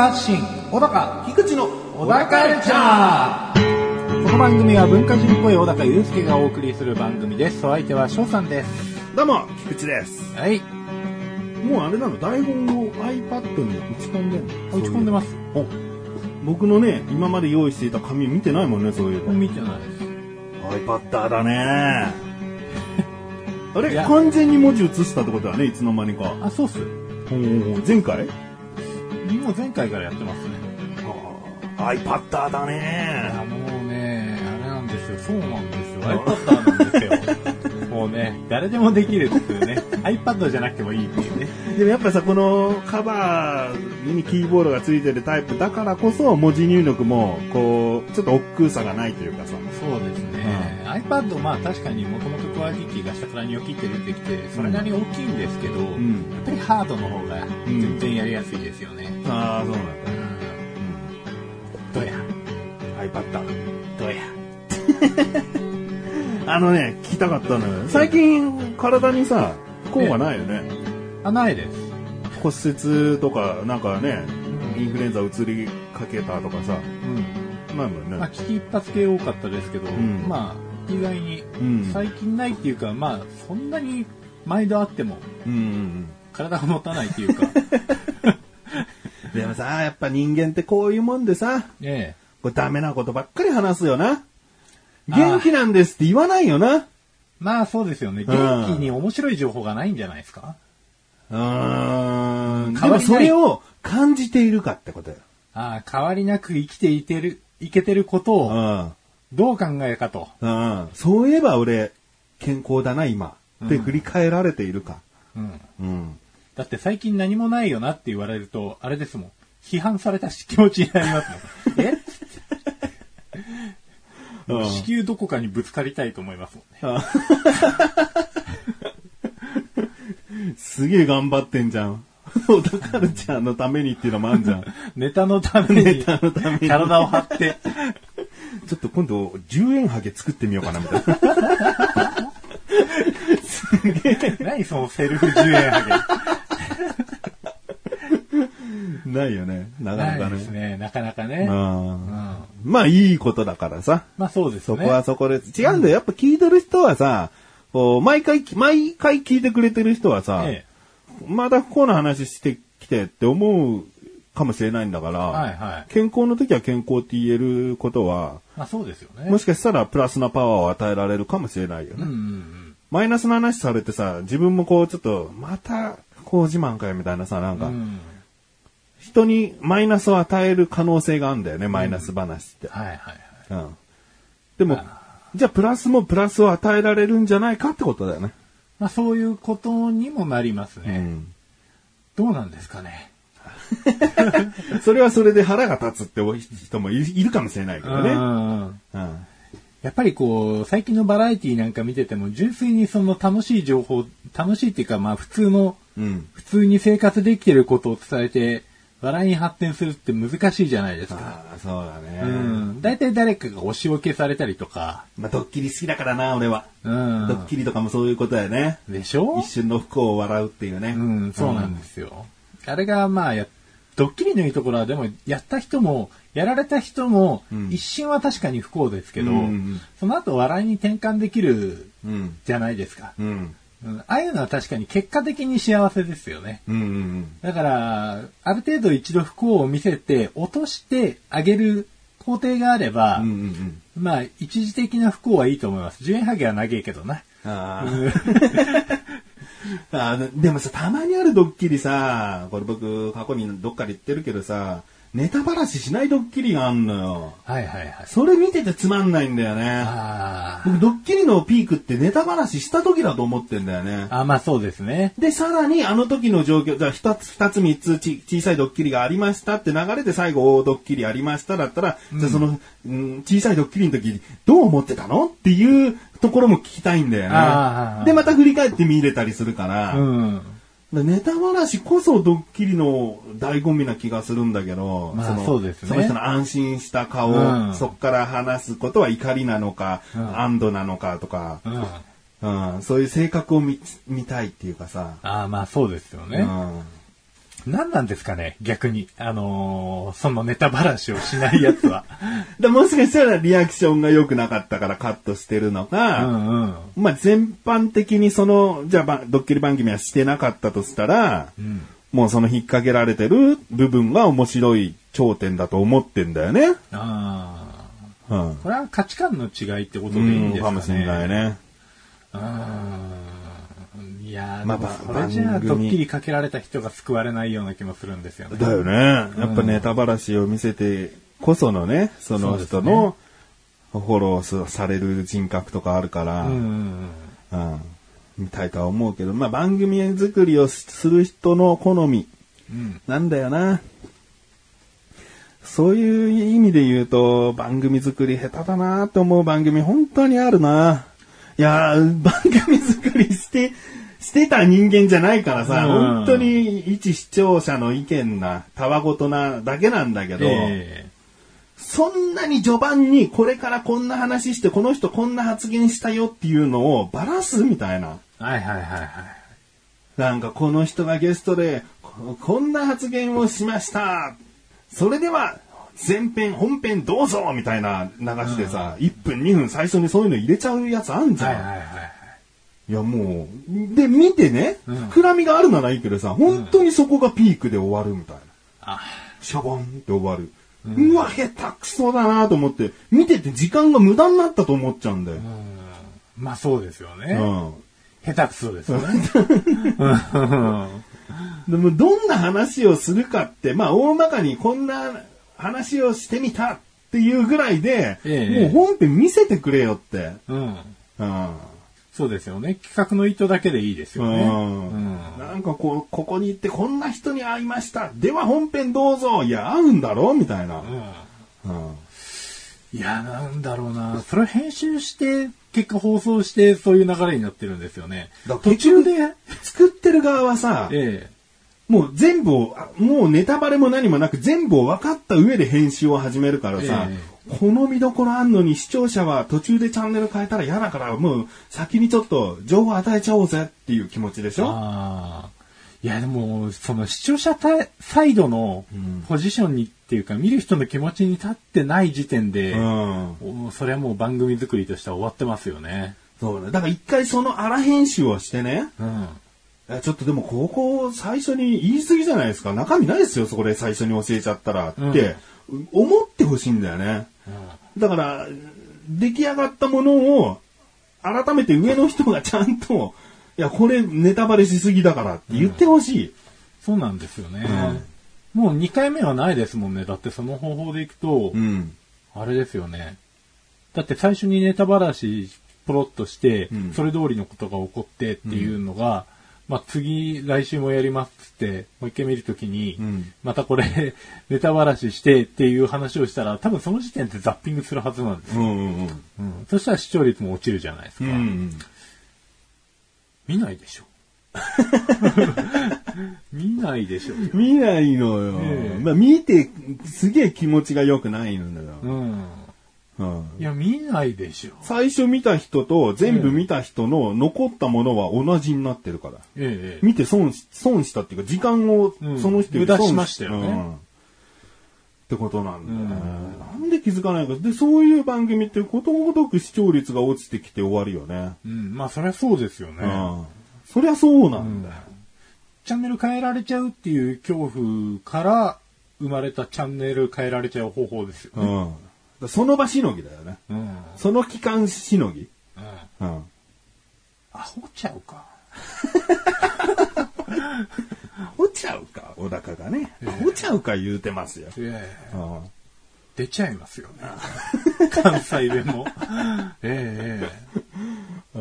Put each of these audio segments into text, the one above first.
発信、小高、菊池の小高カルチャー。この番組は文化人っぽい小高祐介がお送りする番組です。お相手は翔さんです。どうも、菊池です。はい。もうあれなの、台本を iPad に打ち込んでんの？打ち込んでます。お僕のね、今まで用意していた紙見てないもんね、そういうの。見てないです。iPad だね あれ？完全に文字映したってことだね、いつの間にか。あ、そうっす。前回？もう前回からやってますね。あ iPad だいねや、もうね、あれなんですよ。そうなんですよ。iPad なんですよ。もうね、誰でもできるっていうね。iPad じゃなくてもいいっていうね。でもやっぱさ、このカバーにキーボードがついてるタイプだからこそ、文字入力も、こう、ちょっと億劫さがないというかさ。そうですね。iPad、まあ確かにもともとクワティティが下からニョキって出てきて、それなりに大きいんですけど、んやっぱりハードの方が全然やりやすいですよね。ああ、そうなんだ。どうや？iPad。どうや？あのね、聞きたかったのよ。最近、体にさ、不幸がないよね。あ、ないです。骨折とか、なんかね、インフルエンザ移りかけたとかさ、うん。ないもんね。まあ、危機一髪系多かったですけど、んまあ、意外にうん最近ないっていうか、まあ、そんなに毎度あってもうんうん体が持たないっていうか、うん。でもさ、やっぱ人間ってこういうもんでさ、ええ。これダメなことばっかり話すよな。元気なんですって言わないよな。まあそうですよね。元気に面白い情報がないんじゃないですか？うーん。でもそれを感じているかってことよ。ああ、変わりなく生きていてる、いけてることをうん。どう考えるかと。うん。そういえば俺、健康だな、今。って振り返られているか。うん。うん。だって最近何もないよなって言われると、あれですもん。批判された気持ちになりますもん。えうん地球どこかにぶつかりたいと思いますもんね。すげえ頑張ってんじゃん。小田カルチャーのためにっていうのもあんじゃん。ネタのために、ネタのために体を張って、ちょっと今度、10円ハゲ作ってみようかな、みたいな。何そのセルフ10円ハないよね。なゲ。かなかないですね。ね。なかなかね。う。まあ、いいことだからさ。まあそうですね。そこはそこで。違うんだよ。やっぱ聞いてる人はさ、こう、毎回、毎回聞いてくれてる人はさ、えまた不幸な話してきてって思うかもしれないんだから、はいはい健康の時は健康って言えることは、え。まあそうですよね。もしかしたらプラスなパワーを与えられるかもしれないよね。うんうんうん。マイナスの話されてさ、自分もこうちょっと、また、こう自慢かよみたいなさ、なんか、うん。人にマイナスを与える可能性があるんだよね、マイナス話って。はいはいはい。うん。でも、じゃあプラスもプラスを与えられるんじゃないかってことだよね。まあそういうことにもなりますね。うん。どうなんですかね。それはそれで腹が立つって人もいいるかもしれないけどね。うんうん。やっぱりこう、最近のバラエティなんか見てても、純粋にその楽しい情報、楽しいっていうかまあ普通の、うん。普通に生活できてることを伝えて、笑いに発展するって難しいじゃないですか。ああ、そうだね。うん。大体誰かがお仕置けされたりとか、まあ、ドッキリ好きだからな、俺は。うん。ドッキリとかもそういうことだよね。でしょ？一瞬の不幸を笑うっていうね。うん、そうなんですよ。あれがまあや、ドッキリのいいところはでも、やった人も、やられた人も、ん一瞬は確かに不幸ですけど、うんうんうんその後笑いに転換できるうん。じゃないですか。うん。うん、ああいうのは確かに結果的に幸せですよね。うん。うん。だから、ある程度一度不幸を見せて、落としてあげる工程があれば、うん。うん。まあ、一時的な不幸はいいと思います。10円ハゲは長いけどな。ああ。でもさ、たまにあるドッキリさ、これ僕過去にどっかで言ってるけどさ、ネタばらししないドッキリがあんのよ。はいはいはい。それ見ててつまんないんだよね。あ僕ドッキリのピークってネタばらしした時だと思ってんだよね。あ。あ、まあそうですね。で、さらにあの時の状況、じゃあ一つ、二つ、三つち小さいドッキリがありましたって流れで最後大ドッキリありましただったら、じゃあその、うん、小さいドッキリの時どう思ってたのっていうところも聞きたいんだよね。で、また振り返って見れたりするから、うん。でネタ話こそドッキリの醍醐味な気がするんだけど、まあのそうですね。その人の安心した顔、うん。そこから話すことは怒りなのか、うん。安堵なのかとか、うん。うん、そういう性格を見見たいっていうかさ、ああ、まあそうですよね。うん何なんですかね、逆に。あのーそのネタばらしをしないやつは。でもしかしたらリアクションが良くなかったからカットしてるのうか、んうん。まあ全般的にその、じゃあばドッキリ番組はしてなかったとしたら、うん。もうその引っ掛けられてる部分が面白い頂点だと思ってんだよね。ああ。うん。これは価値観の違いってことでいいんですかね。かもしれないね。うん。いやー、まあそれじゃあドッキリかけられた人が救われないような気もするんですよね。だよね。やっぱネタばらしを見せてこそのね、その人のフォローされる人格とかあるから、うんうんうん見たいとは思うけど、まあ番組作りをする人の好み。なんだよな。そういう意味で言うと、番組作り下手だなと思う番組本当にあるな。いやー、番組作りして、してた人間じゃないからさ、うん本当に一視聴者の意見な、たわごとなだけなんだけど、えそんなに序盤にこれからこんな話して、この人こんな発言したよっていうのをバラすみたいな。えはいはいはいはい。なんかこの人がゲストでここんな発言をしました。それでは前編本編どうぞみたいな流しでさ、1分2分最初にそういうの入れちゃうやつあんじゃん。はいはいはい。いやもう、で見てね、うん膨らみがあるならいいけどさ、本当にそこがピークで終わるみたいな。あ、シャボンって終わる。うわ、下手くそだなと思って、見てて時間が無駄になったと思っちゃうんだよ。うん。まあそうですよね。うん下手くそですよね。う んでもどんな話をするかって、まあ大まかにこんな話をしてみたっていうぐらいで、ええもう本編見せてくれよって。うん。うん。そうですよね。企画の意図だけでいいですよね。うんうんなんかこう、ここに行ってこんな人に会いました。では本編どうぞ。いや、会うんだろ？みたいな。うんうんいや、なんだろうな。それを編集して、結果放送して、そういう流れになってるんですよねだから。途中で、作ってる側はさ、えもう全部を、あもうネタバレも何もなく全部を分かった上で編集を始めるからさ、えこの見どころあんのに視聴者は途中でチャンネル変えたら嫌だから、もう先にちょっと情報与えちゃおうぜっていう気持ちでしえょ？ああ。いや、でも、その視聴者たサイドのポジションにっていうか、見る人の気持ちに立ってない時点で、うん。それはもう番組作りとしては終わってますよね。そうね。だから一回その荒編集をしてね、うん。えちょっとでもここ最初に言い過ぎじゃないですか。中身ないですよ、そこで最初に教えちゃったらって、思ってほしいんだよね。だから、出来上がったものを、改めて上の人がちゃんと、いや、これネタバレしすぎだからって言ってほしい。そうなんですよね。もう2回目はないですもんね。だってその方法でいくと、うん。あれですよね。だって最初にネタばらしポロッとして、うんそれ通りのことが起こってっていうのが、まあ次、来週もやりますって、もう一回見るときに、うんまたこれ、ネタばらししてっていう話をしたら、多分その時点でザッピングするはずなんですよ。うんうんうん。うん。そしたら視聴率も落ちるじゃないですか。うん。見ないでしょ。見ないでしょ。見ないのよ。ええまあ見て、すげえ気持ちが良くないんだよ。うん。うんいや、見ないでしょ。最初見た人と全部見た人の残ったものは同じになってるから。ええ。見て損し、損したっていうか、時間をうんその人より無駄損しましたよねうんってことなんだよね。なんで気づかないか。で、そういう番組ってことごとく視聴率が落ちてきて終わるよね。うん。まあ、そりゃそうですよね。うん。そりゃそうなんだよ。チャンネル変えられちゃうっていう恐怖から生まれたチャンネル変えられちゃう方法ですよね。うん。その場しのぎだよね。うん。うん。その期間しのぎ。うん。アホちゃうか。落ちちゃうか、小高がね。落ちちゃうか言うてますよ。出ちゃいますよね。関西弁も。ええう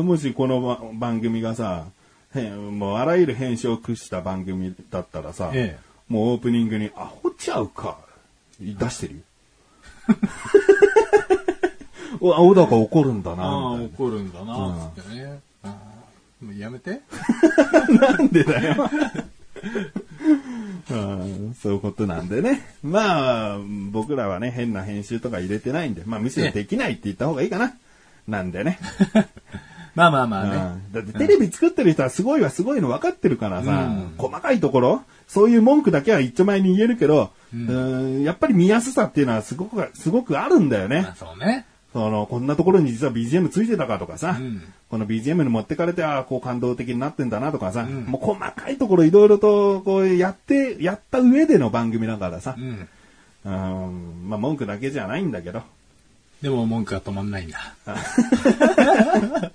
んもしこのば番組がさ、へもうあらゆる編集を駆使した番組だったらさ、ええもうオープニングに、アホちゃうか、出してるよ。お青高怒るんだあな、あ、みたい怒るんだな、つってね。うんやめて。なんでだよ。うんそういうことなんでね。まあ、僕らはね、変な編集とか入れてないんで、まあむしろできないって言った方がいいかな。なんでね。まあまあまあね。うんだってテレビ作ってる人はすごいはすごいの分かってるからさ、うん細かいところ、そういう文句だけは一丁前に言えるけど、うんやっぱり見やすさっていうのはすごく、すごくあるんだよねまあ。そうね。その、こんなところに実は BGM ついてたかとかさ、うんこの BGM に持ってかれて、ああ、こう感動的になってんだなとかさ、んもう細かいところいろいろとこうやって、やった上での番組だからさう、ん。うん、まあ文句だけじゃないんだけど、でも文句が止まんないんだ。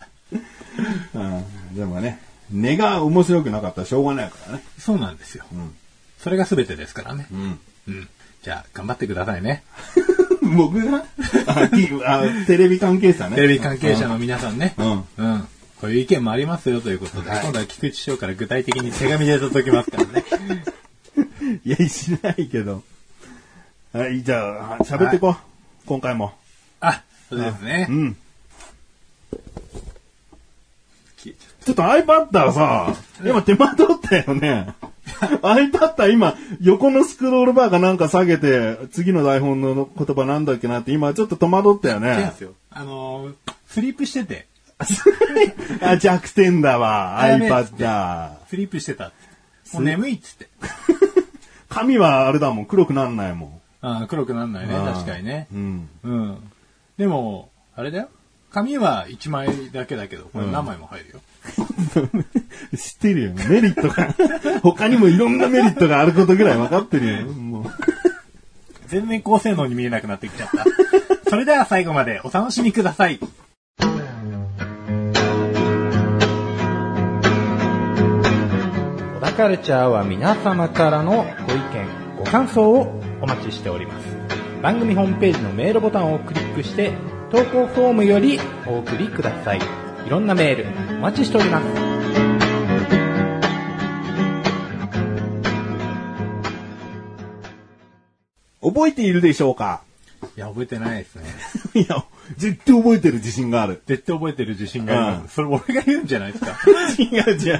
うん、でもね、根が面白くなかったらしょうがないからね。そうなんですよ。んそれが全てですからね。うん。うん。じゃあ、頑張ってくださいね。僕が？あきあテレビ関係者ね。テレビ関係者の皆さんね。うん。うん。こういう意見もありますよということで、はい今度は菊池師匠から具体的に手紙で届きますからね。いや、しないけど。はい、じゃあ、喋ってこう。今回も。あ、そうですねう。ん。消えちょっと iPad はさ、今手間取ったよね。iPad は今、横のスクロールバーがなんか下げて、次の台本の言葉なんだっけなって今ちょっと戸惑ったよねうんです。よ。あのー、スリープしてて、あ、弱点だわ、iPad。スリープしてた。もう眠いっつって。髪はあれだもん、黒くなんないもん。あー黒くなんないね、確かにね。うん。うん。でも、あれだよ。紙は1枚だけだけど、これ何枚も入るよ。知ってるよ。メリットが。他にもいろんなメリットがあることぐらい分かってるよ。もう。全然高性能に見えなくなってきちゃった。それでは最後までお楽しみください。小田カルチャーは皆様からのご意見、ご感想をお待ちしております。番組ホームページのメールボタンをクリックして、投稿フォームよりお送りください。いろんなメールお待ちしております。覚えているでしょうか？いや、覚えてないですね。いや、絶対覚えてる自信がある。絶対覚えてる自信がある。うんそれ俺が言うんじゃないですか。違う違う。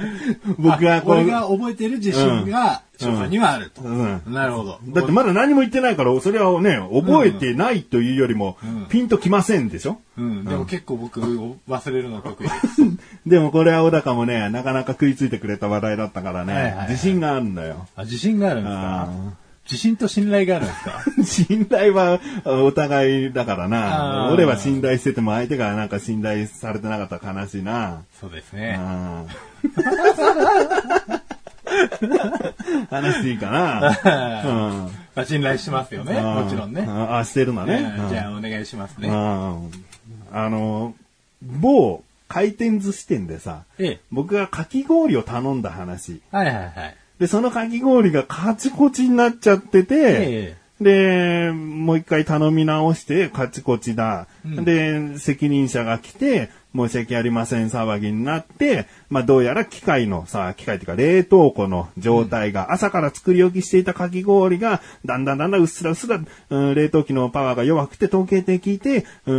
僕がこう。あ俺が覚えてる自信が、翔さんにはあると。うんなるほど。だってまだ何も言ってないから、それはね、覚えてないというよりも、んピンときませんでしょ？うん、でも結構僕、忘れるの得意です。でもこれは小高もね、なかなか食いついてくれた話題だったからね、はいはいはい自信があるんだよ。あ、自信があるんですか？あ自信と信頼があるんですか？ー 信頼はお互いだからな。俺は信頼してても相手がなんか信頼されてなかったら悲しいな。そうですね。話 していいかな。うんまあ、信頼しますよね。もちろんね。ああ、してるのね。うんじゃあ、お願いしますね。うんあの、某回転寿司店でさ、ええ。僕がかき氷を頼んだ話。はいはいはい。で、そのかき氷がカチコチになっちゃってて、えで、もう一回頼み直して、カチコチだ。うんで、責任者が来て、申し訳ありません騒ぎになって、まあどうやら機械のさ、機械っていうか冷凍庫の状態が、朝から作り置きしていたかき氷が、だんだんだんだんうっすらうっすら、うん、冷凍機のパワーが弱くて統計的で、う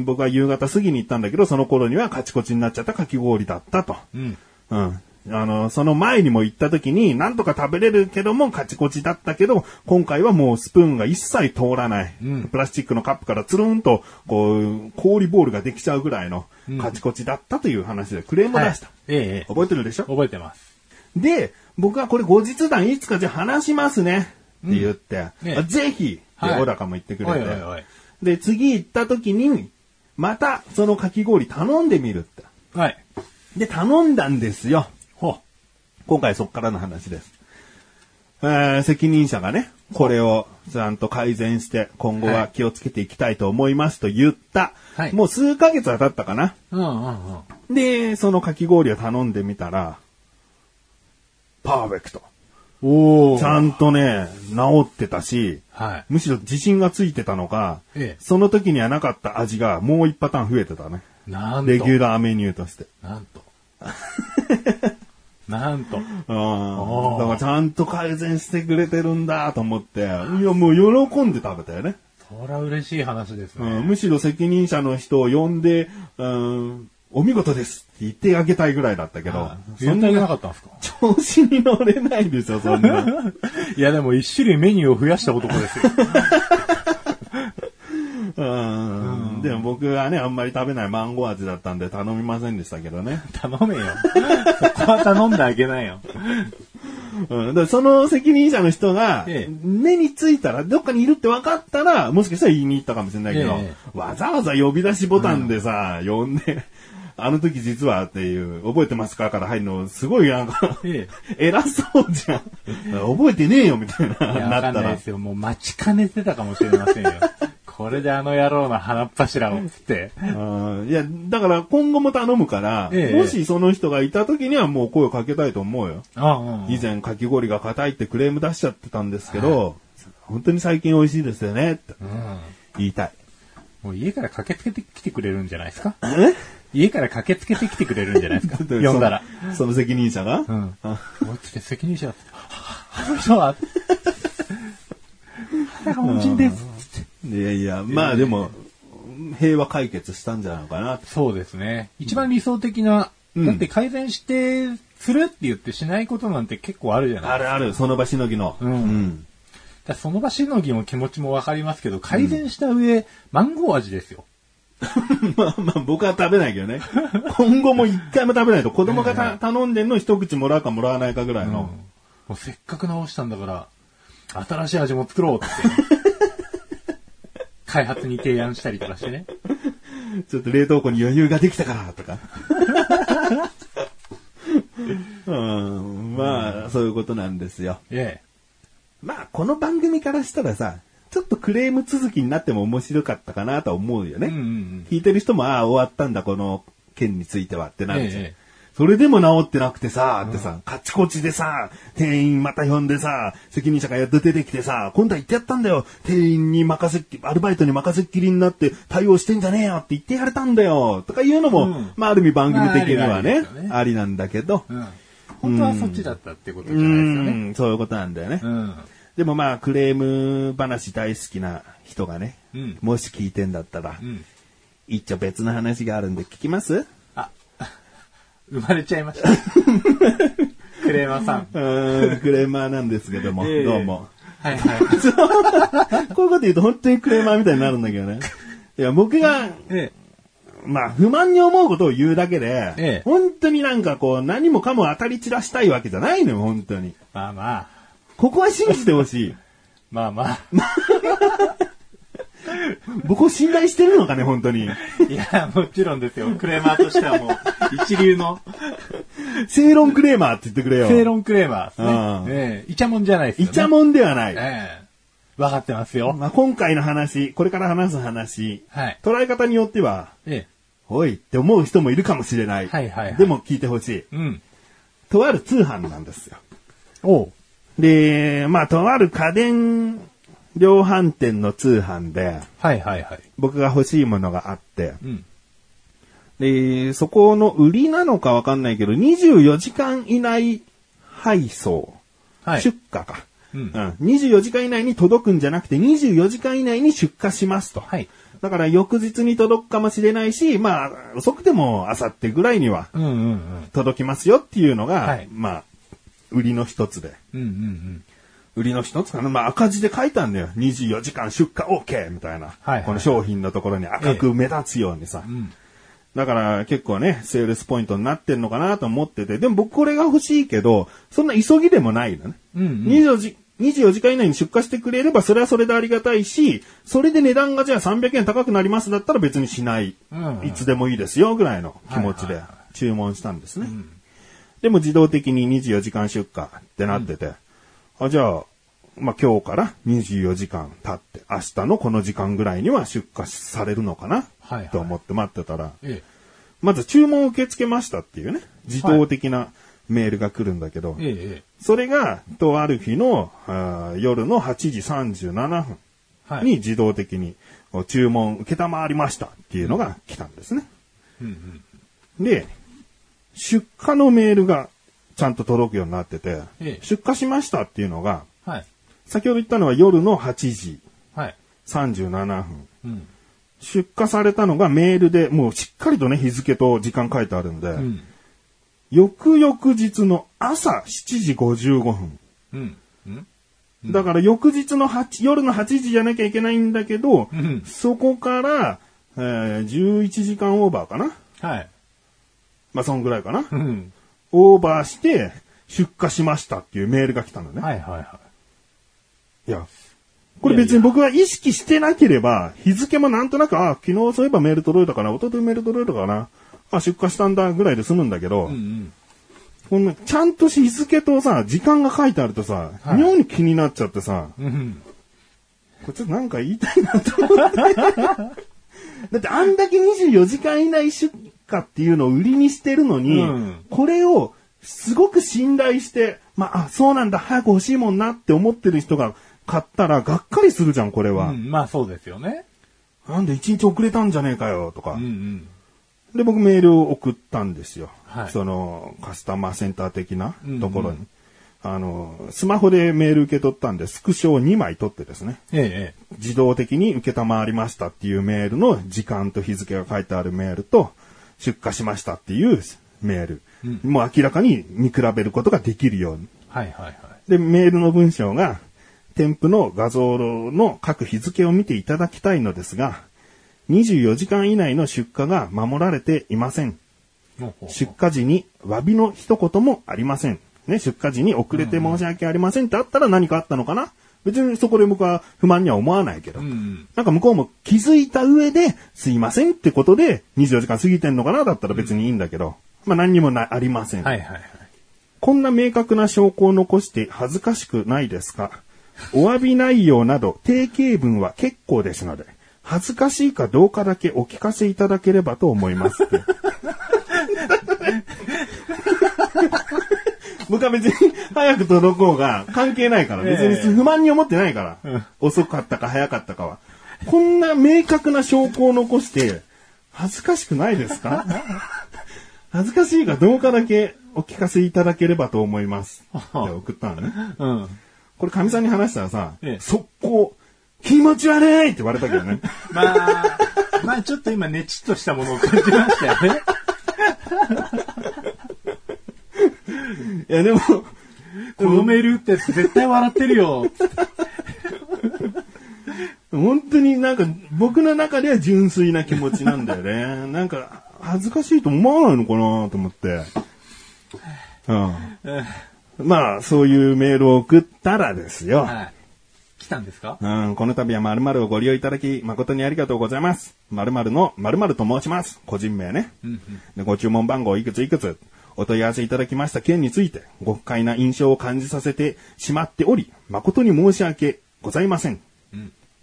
ん、僕は夕方過ぎに行ったんだけど、その頃にはカチコチになっちゃったかき氷だったと。えうん。うん。あの、その前にも行った時に、なんとか食べれるけども、カチコチだったけど、今回はもうスプーンが一切通らない。うんプラスチックのカップからつるんと、こう、氷ボールができちゃうぐらいのカチコチだったという話でクレームを出した。はいええええ。覚えてるでしょ？覚えてます。で、僕はこれ後日談いつかじゃあ話しますね。って言って、ねあぜひ、はいで小高も言ってくれて。で、次行った時に、またそのかき氷頼んでみるって。はい。で、頼んだんですよ。ほ今回そっからの話です。えー責任者がね、これをちゃんと改善して、今後は気をつけていきたいと思いますと言った。はいもう数ヶ月は経ったかな。う。うんうんうん。で、そのかき氷を頼んでみたら、パーフェクト。おー。ちゃんとね、治ってたし、はい。むしろ自信がついてたのか、ええその時にはなかった味がもう一パターン増えてたね。なんと。レギュラーメニューとして。なんと。なんと。うん。ーだからちゃんと改善してくれてるんだと思って、いやもう喜んで食べたよね。そりゃ嬉しい話ですね。うん、むしろ責任者の人を呼んで、うん、お見事ですって言ってあげたいぐらいだったけど、そんなになかったんですか？調子に乗れないですよ、そんな。いやでも一種類メニューを増やした男ですよ。うん。でも僕はね、あんまり食べないマンゴー味だったんで頼みませんでしたけどね。頼めよ。そこは頼んであげないよ。うん。だその責任者の人がええ、目についたら、どっかにいるって分かったら、もしかしたら言いに行ったかもしれないけど、えわざわざ呼び出しボタンでさ、呼んで、あの時実はっていう、覚えてますか？から入るの、すごいなんか、え偉そうじゃん。覚えてねえよ、みたいいな、なったらで。すよ。もう待ちかねてたかもしれませんよ。これであの野郎の鼻っ柱をつって。うんいや、だから今後も頼むから、ええもしその人がいた時にはもう声をかけたいと思うよ。ああ、以前かき氷が硬いってクレーム出しちゃってたんですけど、本当に最近美味しいですよねってうん。言いたい。もう家から駆けつけてきてくれるんじゃないですか？え？家から駆けつけてきてくれるんじゃないですか？呼んだら。そのその責任者が、うん。あおいつって責任者だって。あの人は、なんか恩人です。いやいや、まあでも、平和解決したんじゃないのかな。そうですね。一番理想的な、うんだって改善して、するって言ってしないことなんて結構あるじゃないあるある、その場しのぎの。うんうんだその場しのぎの気持ちもわかりますけど、改善した上、マンゴー味ですよ。まあまあ僕は食べないけどね。今後も一回も食べないと子供がた頼んでんの一口もらうかもらわないかぐらいの。もうせっかく直したんだから、新しい味も作ろうって。開発に提案したりとかしてね。ちょっと冷凍庫に余裕ができたから、とか。うん、まあ、そういうことなんですよ。えまあ、この番組からしたらさ、ちょっとクレーム続きになっても面白かったかなとは思うよえ。ね。うんうんうん。聞いてる人も、ああ、終わったんだ、この件についてはってなるじゃん。ええそれでも治ってなくてさ、ってさ、カチコチでさ、店員また呼んでさ、責任者がやっと出てきてさ、今度は言ってやったんだよ。店員に任せっき、アルバイトに任せっきりになって対応してんじゃねえよって言ってやれたんだよ。とかいうのも、うんまあある意味番組的にはまあありなんだけど、うん。本当はそっちだったってことじうゃないですよね。ん、そういうことなんだよね。うん。でもまあ、クレーム話大好きな人がね、うんもし聞いてんだったら、うん。一丁別の話があるんで聞きます？あ、生まれちゃいました。クレーマーさん。うーんクレーマーなんですけども、ええどうも。はいは こういうこと言うと本当にクレーマーみたいになるんだけどね。いや、僕が、まあ、不満に思うことを言うだけで、ええ本当になんかこう、何もかも当たり散らしたいわけじゃないのよ、本当に。まあまあ。ここは信じてほしい。まあまあ。僕を信頼してるのかね、本当に。いや、もちろんですよ。クレーマーとしてはもう、一流の正論クレーマーって言ってくれよ。正論クレーマーですうんね。ええイチャモンじゃないですよ、ね。イチャモンではない。ええわかってますよ。まあ、今回の話、これから話す話、はい。捉え方によっては、えおいって思う人もいるかもしれない。はいはいはいでも聞いてほしい。えうん。とある通販なんですよ。おう。で、まあ、とある家電量販店の通販で、はいはいはい。僕が欲しいものがあって、うん。で、そこの売りなのかわかんないけど、24時間以内配送、はい。出荷か、うんうん。24時間以内に届くんじゃなくて、24時間以内に出荷しますと。はい。だから翌日に届くかもしれないし、まあ、遅くても明後日ぐらいには。届きますよっていうのが、はいまあ、売りの一つで。うんうんうん。売りの一つかなまあ赤字で書いたんだよ。24時間出荷 OK! みたいな。はいこの商品のところに赤く目立つようにさ。うん。だから結構ね、セールスポイントになってんのかなと思ってて。でも僕これが欲しいけど、そんな急ぎでもないのね。うんうん。24時、24時間以内に出荷してくれればそれはそれでありがたいし、それで値段がじゃあ300円高くなりますだったら別にしない。うんうんいつでもいいですよぐらいの気持ちではいはいは注文したんですね。んでも自動的に24時間出荷ってなってて、あ、じゃあ、まあ、今日から24時間経って、明日のこの時間ぐらいには出荷されるのかな、はいはいと思って待ってたら、えまず注文を受け付けましたっていうね、自動的なメールが来るんだけど、え。ええ。えそれが、とある日の夜の8時37分え。はい。に自動的に注文受けたまわりましたっていうのが来たんですね。うんうん。で、出荷のメールがちゃんと届くようになってて、ええ出荷しましたっていうのが、はい。先ほど言ったのは夜の8時はい。37分。うん。出荷されたのがメールで、もうしっかりとね、日付と時間書いてあるんで、うん。翌々日の朝7時55分。うん。うん。だから翌日の8夜の8時じゃなきゃいけないんだけど、うんそこから、えー11時間オーバーかなはい。まあ、そんぐらいかなうん。オーバーして、出荷しましたっていうメールが来たのね。はいはいはいや、これ別に僕が意識してなければ、日付もなんとなく、あ、昨日そういえばメール届いたかな、一昨日メール届いたかな、あ、出荷したんだぐらいで済むんだけど、い。うんこのちゃんと日付とさ、時間が書いてあるとさ、はい妙に気になっちゃってさ、うん。うん。これちょっとなんか言いたいなと思って。だってあんだけ24時間以内出荷っていうのを売りにしてるのに、うんこれをすごく信頼して、まあ、あ、そうなんだ、早く欲しいもんなって思ってる人が買ったらがっかりするじゃん、これは。うん、まあそうですよね。なんで一日遅れたんじゃねえかよ、とか。うんうん。で、僕メールを送ったんですよ。はいその、カスタマーセンター的なところに。うんあの、スマホでメール受け取ったんで、スクショを2枚取ってですね。ええ、自動的に受けたまわりましたっていうメールの時間と日付が書いてあるメールと、出荷しましたっていうメール。もう明らかに見比べることができるように。はいはいはい。で、メールの文章が、添付の画像の各日付を見ていただきたいのですが、24時間以内の出荷が守られていません。出荷時に詫びの一言もありません。ね、出荷時に遅れて申し訳ありませんってあったら何かあったのかな？別にそこで僕は不満には思わないけど。うんうん。なんか向こうも気づいた上で、すいませんってことで、24時間過ぎてんのかな？だったら別にいいんだけど、まあ何にもな、ありません。はいはいはい。こんな明確な証拠を残して恥ずかしくないですか？お詫び内容など定型文は結構ですので、恥ずかしいかどうかだけお聞かせいただければと思いますって。僕は別に早く届こうが関係ないから、別に不満に思ってないから、遅かったか早かったかは。こんな明確な証拠を残して、恥ずかしくないですか？恥ずかしいかどうかだけお聞かせいただければと思います。って送ったのね。うん。これ、かみさんに話したらさ、ええ速攻、気持ち悪いって言われたけどね。まあ、まあちょっと今ねちっとしたものを感じましたよね。いや、でも、このメールって絶対笑ってるよ。本当になんか、僕の中では純粋な気持ちなんだよね。なんか、恥ずかしいと思わないのかなと思って。うん。まあ、そういうメールを送ったらですよ。はい。来たんですか？うん、この度は〇〇をご利用いただき、誠にありがとうございます。〇〇の〇〇と申します。個人名ね。でご注文番号いくついくつ、お問い合わせいただきました件について、ご不快な印象を感じさせてしまっており、誠に申し訳ございません。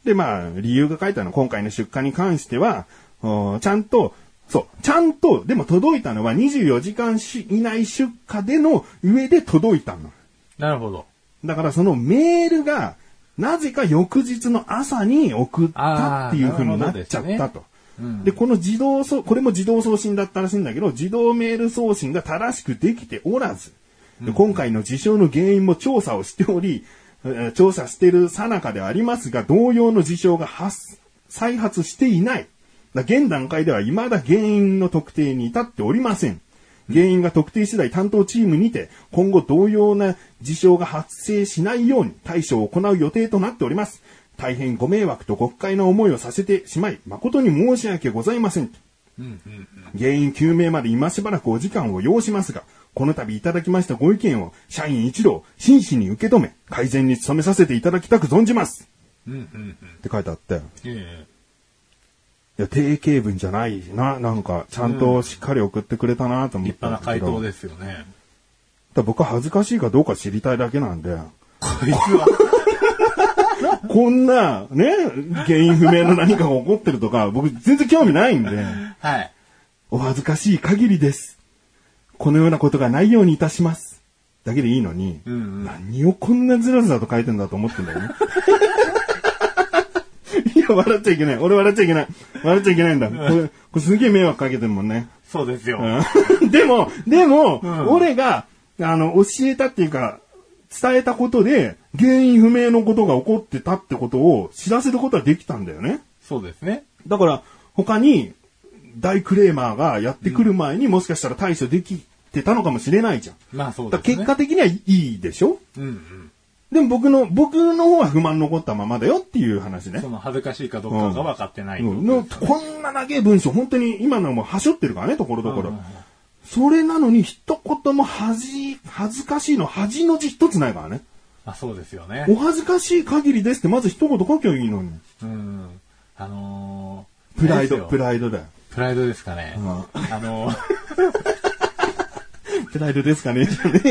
で、まあ、理由が書いてあるの、今回の出荷に関しては、おちゃんと、そう、ちゃんと、でも届いたのは24時間し以内出荷での上で届いたの。なるほど。だからそのメールが、なぜか翌日の朝に送ったっていう風になっちゃったと。でこの自動送、これも自動送信だったらしいんだけど、自動メール送信が正しくできておらず、で今回の事象の原因も調査をしており、えー調査している最中ではありますが、同様の事象が発、再発していない。だ現段階では未だ原因の特定に至っておりません。原因が特定次第担当チームにて、今後同様な事象が発生しないように対処を行う予定となっております。大変ご迷惑とご不快な思いをさせてしまい、誠に申し訳ございません。原因究明まで今しばらくお時間を要しますが、この度いただきましたご意見を社員一同真摯に受け止め、改善に努めさせていただきたく存じます。うんうんうん。って書いてあって、えいや、定型文じゃないな、なんか、ちゃんとしっかり送ってくれたなとえ思っ立派な回。答ですよね。だ僕は恥ずかしいかどうか知りたいだけなんで、こいつは。こんな、ね、原因不明の何かが起こってるとか、僕全然興味ないんで、はい。お恥ずかしい限りです。このようなことがないようにいたします。だけでいいのに、うんうん。何をこんなずらずらと書いてんだと思ってんだよね。いや、笑っちゃいけない。俺笑っちゃいけない。笑っちゃいけないんだ。これ、これすげえ迷惑かけてるもんね。そうですよ。うん でも、でも、ん俺が、あの、教えたっていうか、伝えたことで、原因不明のことが起こってたってことを知らせることはできたんだよね。そうですね。だから、他に大クレーマーがやってくる前にもしかしたら対処できてたのかもしれないじゃん。まあそうだですね。結果的にはいいでしょ？うんうん。でも僕の、僕の方は不満残ったままだよっていう話ねそ。の恥ずかしいかどうかが分かってない。うんのこんな長い文章、本当に今のもはしょってるからね、ところどころうんうんうん。それなのに一言も恥、恥ずかしいの恥の字一つないからね。あ、そうですよね。お恥ずかしい限りですってまず一言書きゃいいのに。うん。あのー、プライド、プ。ライドだよ。プライドですかね。うんあのー、プライドですかねじゃね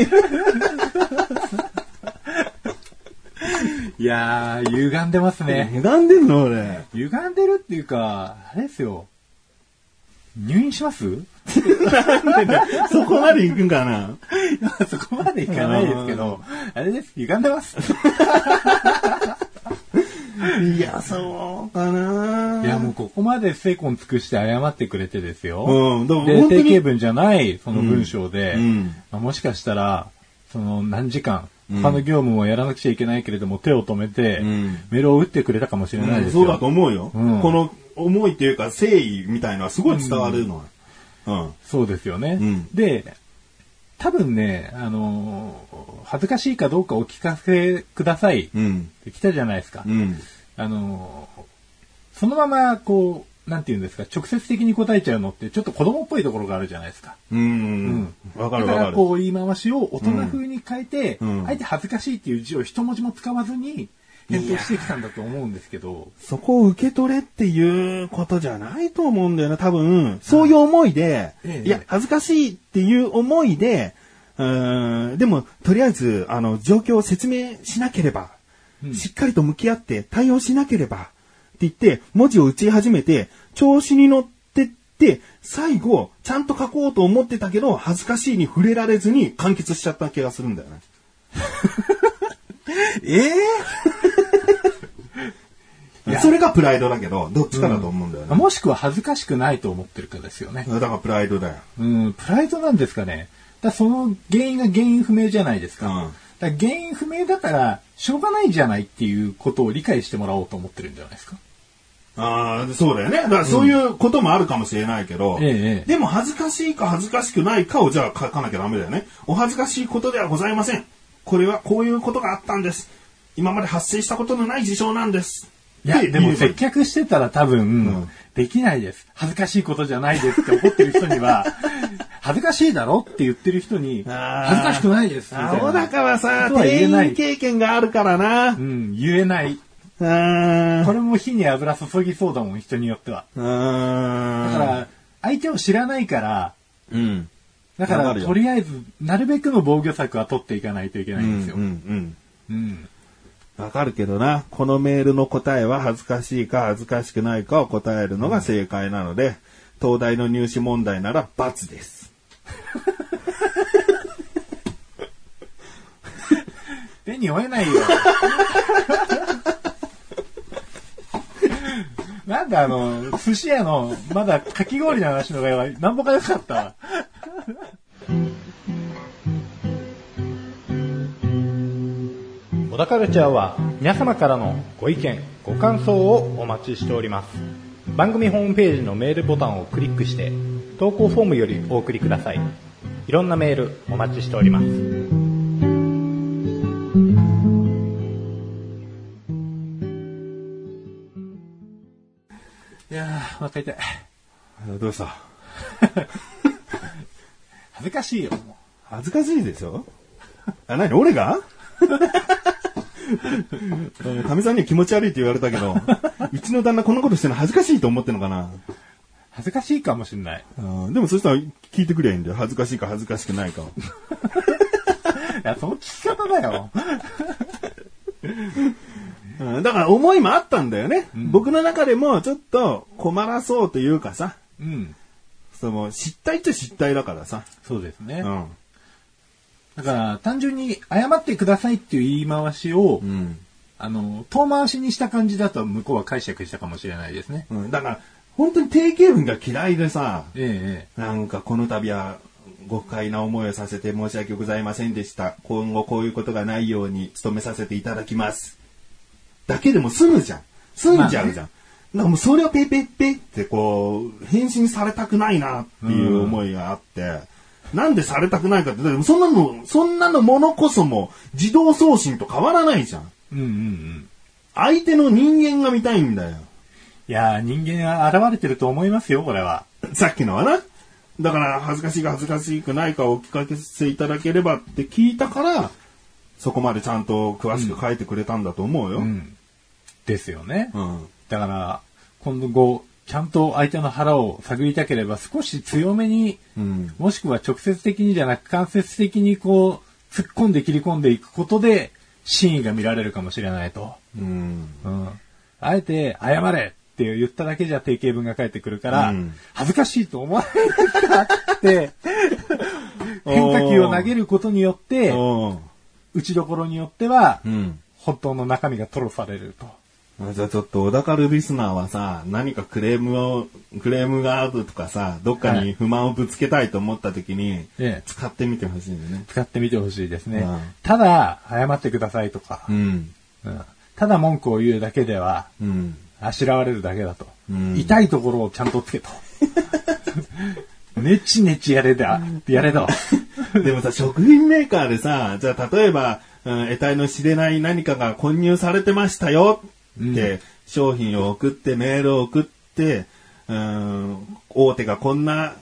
いやー、歪んでますね。歪んでんの俺。歪んでるっていうか、あれですよ。入院します？そこまで行くんかな そこまでいかないですけど、あれです。歪んでます。いや、そうかないや、もうここまで精魂尽くして謝ってくれてですよ。うんだからで、本当に定型文じゃない、その文章で、うんまあもしかしたら、その何時間、うん他の業務をやらなくちゃいけないけれども、手を止めて、うんメールを打ってくれたかもしれないですよ。そうだと思うよ。うんこの思いっていうか誠意みたいのはすごい伝わるのは。うん。そうですよね。うんで、多分ね、あのー恥ずかしいかどうかお聞かせくださいっうん。て来たじゃないですか。うん。あのーそのまま、こう、なんて言うんですか、直接的に答えちゃうのって、ちょっと子供っぽいところがあるじゃないですか。うん。わかるだか、わからる。こう、言い回しを大人風に変えて、うんあえて恥ずかしいっていう字を一文字も使わずに、返答してきたんだと思うんですけど、そこを受け取れっていうことじゃないと思うんだよな、多分。そういう思いで、ええいや、恥ずかしいっていう思いで、うーんでも、とりあえず、あの、状況を説明しなければ、うんしっかりと向き合って対応しなければ、言って、文字を打ち始めて、調子に乗ってって、最後、ちゃんと書こうと思ってたけど、恥ずかしいに触れられずに完結しちゃった気がするんだよね。ええいやそれがプライドだけど、どっちかだと思うんだよね。もしくは恥ずかしくないと思ってるかですよね。だからプライドだよ。うん、プライドなんですかね。だその原因が原因不明じゃないですか。うんだ原因不明だから、しょうがないじゃないっていうことを理解してもらおうと思ってるんじゃないですか。ああ、そうだよね。だからそういうこともあるかもしれないけど、ええええでも恥ずかしいか恥ずかしくないかをじゃあ書かなきゃダメだよね。お恥ずかしいことではございません。これはこういうことがあったんです。今まで発生したことのない事象なんです。いや、でも接客してたら多分、んできないです。恥ずかしいことじゃないですって怒ってる人には、恥ずかしいだろって言ってる人に、恥ずかしくないですみたいな。青高はない店員経験があるからな。うん、言えない。これも火に油注ぎそうだもん、人によっては。あだーから、相手を知らないから、うん。だから、とりあえず、なるべくの防御策は取っていかないといけないんですよ。うんうんうん。わかるけどな、このメールの答えは恥ずかしいか恥ずかしくないかを答えるのが正解なので、東大の入試問題なら×です。手に負えないよ。なんかあの、寿司屋の、まだかき氷の話の方がなんぼか良かった。小田カルチャーは皆様からのご意見、ご感想をお待ちしております。番組ホームページのメールボタンをクリックして、投稿フォームよりお送りください。いろんなメールお待ちしております。いやー、お腹痛い。どうした？恥ずかしいよ、も恥ずかしいでしょ？あ、何？俺が？かみさんには気持ち悪いって言われたけど、うちの旦那こんなことしてるの恥ずかしいと思ってんのかな？う恥ずかしいかもしんない。うんでもそしたら聞いてくればいいんだよ。恥ずかしいか恥ずかしくないかを。いや、その聞き方だよ。うんだから思いもあったんだよね。僕の中でもちょっと困らそうというかさ、うん。その失態っちゃ失態だからさ。そうですね。うん。だから、単純に謝ってくださいっていう言い回しを、うん。あの、遠回しにした感じだと向こうは解釈したかもしれないですね。うん、だから、本当に定型文が嫌いでさ、ええなんかこの度はご不快な思いをさせて申し訳ございませんでした。今後こういうことがないように努めさせていただきます。だけでも済むじゃん。済んじゃうじゃん。なんかもうそれをペッペッペッってこう、返信されたくないなっていう思いがあって、なんでされたくないかって、だってそんなの、そんなのものこそも自動送信と変わらないじゃん。うんうんうん。相手の人間が見たいんだよ。いやー、人間が現れてると思いますよ、これは。さっきのはな。だから、恥ずかしいか恥ずかしくないかお聞かせいただければって聞いたから、そこまでちゃんと詳しく書いてくれたんだと思うよ。うん。ですよね。うん。だから、今後、ちゃんと相手の腹を探りたければ少し強めに、うん。もしくは直接的にじゃなく間接的にこう、突っ込んで切り込んでいくことで、真意が見られるかもしれないと。うん。うん。あえて、謝れって言っただけじゃ定型文が返ってくるから、うん恥ずかしいと思わないかって、変化球を投げることによって、うん。打ちどころによっては、うん。本当の中身が吐露されると。あじゃあちょっと、小田カルリスナーはさ、何かクレームを、クレームがあるとかさ、どっかに不満をぶつけたいと思った時に、ええ使ってみてほしいんだよね。使ってみてほしいですね。うんただ、謝ってくださいとか、うん。うんただ文句を言うだけでは、うん。あしらわれるだけだと。うん痛いところをちゃんとつけと。ねちねちやれだ。やれだ。でもさ、食品メーカーでさ、じゃあ例えば、うん得体の知れない何かが混入されてましたよって、商品を送って、メールを送って、うん、大手がこんな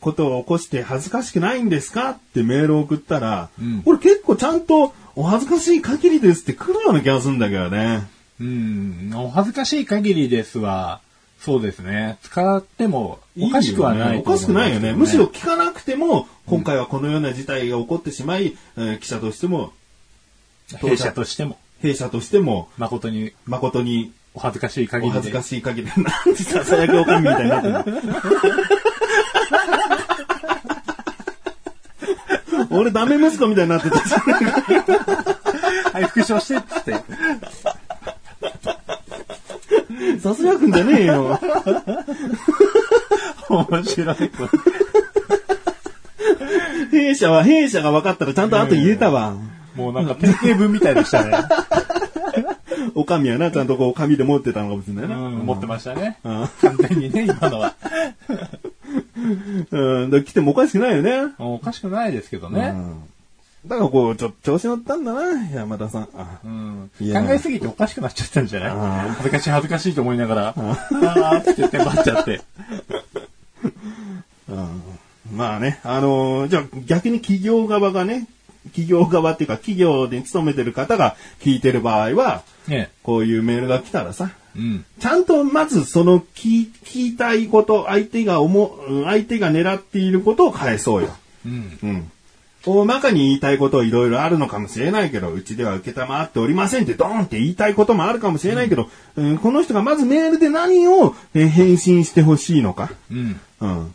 ことを起こして恥ずかしくないんですかってメールを送ったら、うんこれ結構ちゃんとお恥ずかしい限りですって来るような気がするんだけどね。うん、お恥ずかしい限りですは、そうですね。使ってもおかしくはないおかしくないよね。むしろ聞かなくても、ん今回はこのような事態が起こってしまい、えー記者としても、弊社としても、弊社としても、誠に誠にお恥ずかしい限りで。お恥ずかしい限りで、なんでささやきおかみみたいになってるの？俺ダメ息子みたいになってた。はい、復唱してっつって。ささやくんじゃねえよ。面白い。弊社は、弊社が分かったらちゃんと後に入れたわ。もうなんか定型文みたいでしたね。おかみはな、ちゃんとこう紙で持ってたのかもしれないな。うん、持ってましたね。うん完全にね、今のは。うん。だから来てもおかしくないよね。おかしくないですけどね。うん。だからこう、ちょ、調子乗ったんだな、山田さん。あうん考えすぎておかしくなっちゃったんじゃない？恥ずかしい恥ずかしいと思いながら、あーって言って待っちゃって。うんまあね、あのーじゃあ逆に企業側がね、企業側っていうか企業で勤めてる方が聞いてる場合は、ねこういうメールが来たらさ、うん。ちゃんとまずその聞聞いたいこと、相手が思う、うん相手が狙っていることを返そうよ。うん。うん。大まかに言いたいこといろいろあるのかもしれないけど、うちでは受けたまっておりませんってドーンって言いたいこともあるかもしれないけど、うんこの人がまずメールで何をえー返信してほしいのか。うん。うん。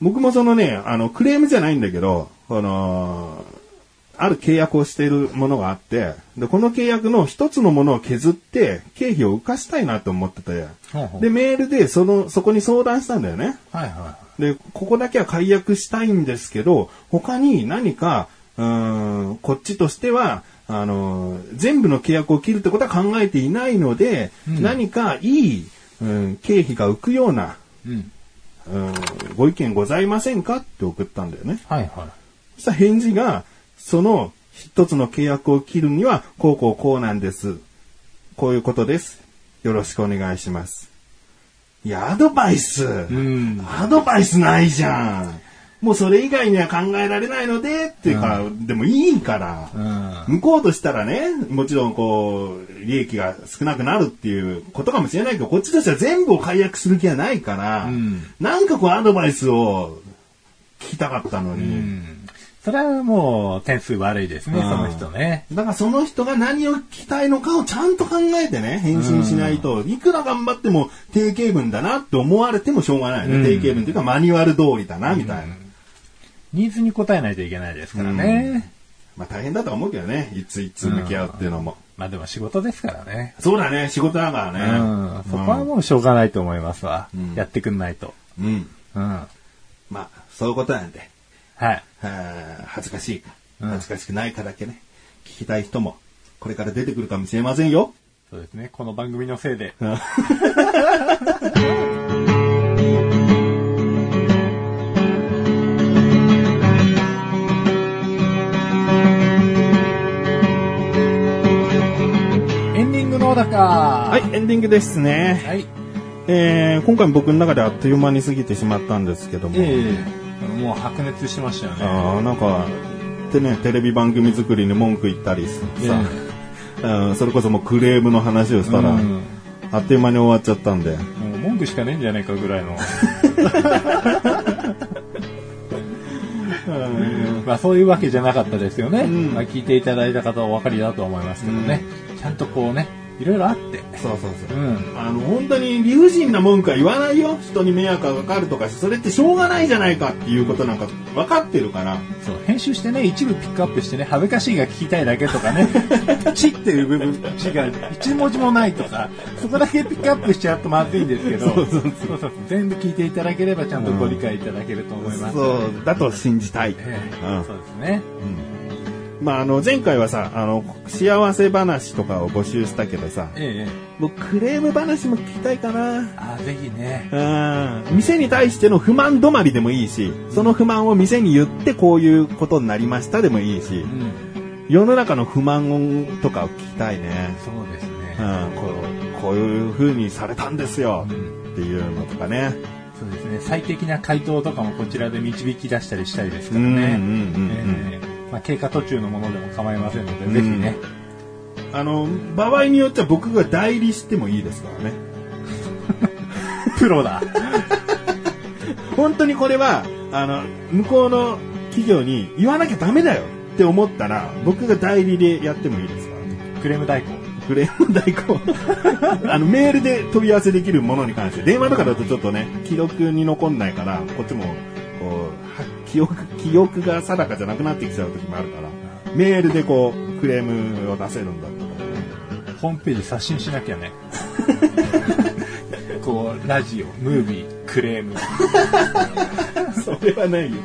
僕もそのね、あの、クレームじゃないんだけど、この、ある契約をしているものがあって、で、この契約の一つのものを削って、経費を浮かしたいなと思ってて、ほうほうで、メールで、その、そこに相談したんだよね。はいはで、ここだけは解約したいんですけど、他に何か、うーん、こっちとしては、あの、全部の契約を切るってことは考えていないので、うん何かいい、うん、経費が浮くような、い。うん。うん、ご意見ございませんかって送ったんだよね。はいはそしたら返事が、その一つの契約を切るには、こうこうこうなんです。こういうことです。よろしくお願いします。いや、アドバイス。い。うん。アドバイスないじゃん。もうそれ以外には考えられないので、っていうか、でもいいから。うん。向こうとしたらね、もちろんこう、利益が少なくなるっていうことかもしれないけど、こっちとしては全部を解約する気はないから、うんなんかこうアドバイスを聞きたかったのうに。ん。それはもう点数悪いですね、うんその人ね。だからその人が何を聞きたいのかをちゃんと考えてね、返信しないと、いくら頑張っても定型文だなって思われてもしょうがないね。うん定型文っていうかマニュアル通りだな、みたいな。ニーズに応えないといけないですからね。まあ大変だとは思うけどね、いついつ向き合うっていうのも。まあでも仕事ですからね。そうだね、仕事だからうね。ん。そこはもうしょうがないと思いますわうん。やってくんないと。うん。うん。まあ、そういうことなんで。い。はあ恥ずかしいか、うん恥ずかしくないかだけね、聞きたい人も、これから出てくるかもしれませんよ。そうですね。この番組のせいで。エンディングのだかはい、エンディングですね。はい。えー、今回も僕の中であっという間に過ぎてしまったんですけども。ええもう白熱してましたよね。ああ、なんか、でね、テレビ番組作りに文句言ったりさ、うんそれこそもうクレームの話をしたら、うんあっという間に終わっちゃったんで。もう文句しかねえんじゃないかぐらいの。まあそういうわけじゃなかったですよね。んまあ聞いていただいた方はお分かりだと思いますけどね。ちゃんとこうね、いろいろあって。そうそうそうう。ん。あの、本当に理不尽な文句は言わないよ。人に迷惑がかかるとか、それってしょうがないじゃないかっていうことなんか分かってるから。そう、編集してね、一部ピックアップしてね、恥ずかしいが聞きたいだけとかね、チっていう部分、字が一文字もないとか、そこだけピックアップしちゃうとまずいんですけど、そうそうそう全部聞いていただければちゃんとご理解いただけると思います。そう、だと信じたい。ええうんそうですね。まあ、あの、前回はさ、あの、幸せ話とかを募集したけどさ、ええええ僕、クレーム話も聞きたいかな。ああ、ぜひね。うん店に対しての不満止まりでもいいし、その不満を店に言ってこういうことになりましたでもいいしう、ん。世の中の不満とかを聞きたいね。そうですね。うん、こうこういう風にされたんですよ、うんっていうのとかね。そうですね。最適な回答とかもこちらで導き出したりしたいですからね。うんうんうんうんええまあ、経過途中のものでも構いませんので、ぜひね。あの、場合によっては僕が代理してもいいですからね。プロだ。本当にこれは、あの、向こうの企業に言わなきゃダメだよって思ったら、僕が代理でやってもいいですからね。クレーム代行。クレーム代行。あの、メールで問い合わせできるものに関して、電話とかだとちょっとね、記録に残んないから、こっちも、記憶、記憶が定かじゃなくなってきちゃう時もあるから、メールでこう、クレームを出せるんだったら、ホームページ刷新しなきゃね。こう、ラジオ、ムービー、クレーム。それはないよ。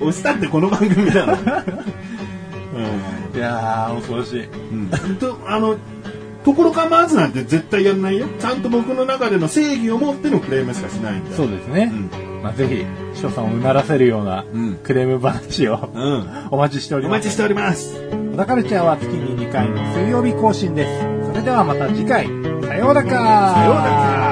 押したってこの番組だろ。いやー、恐ろしい。うん。と、あの、ところ構わずなんて絶対やんないよ。ちゃんと僕の中での正義を持ってのクレームしかしないんだよ。そうですね。うんまあ、ぜひ、翔さんをうならせるようなうんクレーム話をうん。お待ちしております。お待ちしております。小田カルチャーは月に2回の水曜日更新です。それではまた次回、さようならさようなら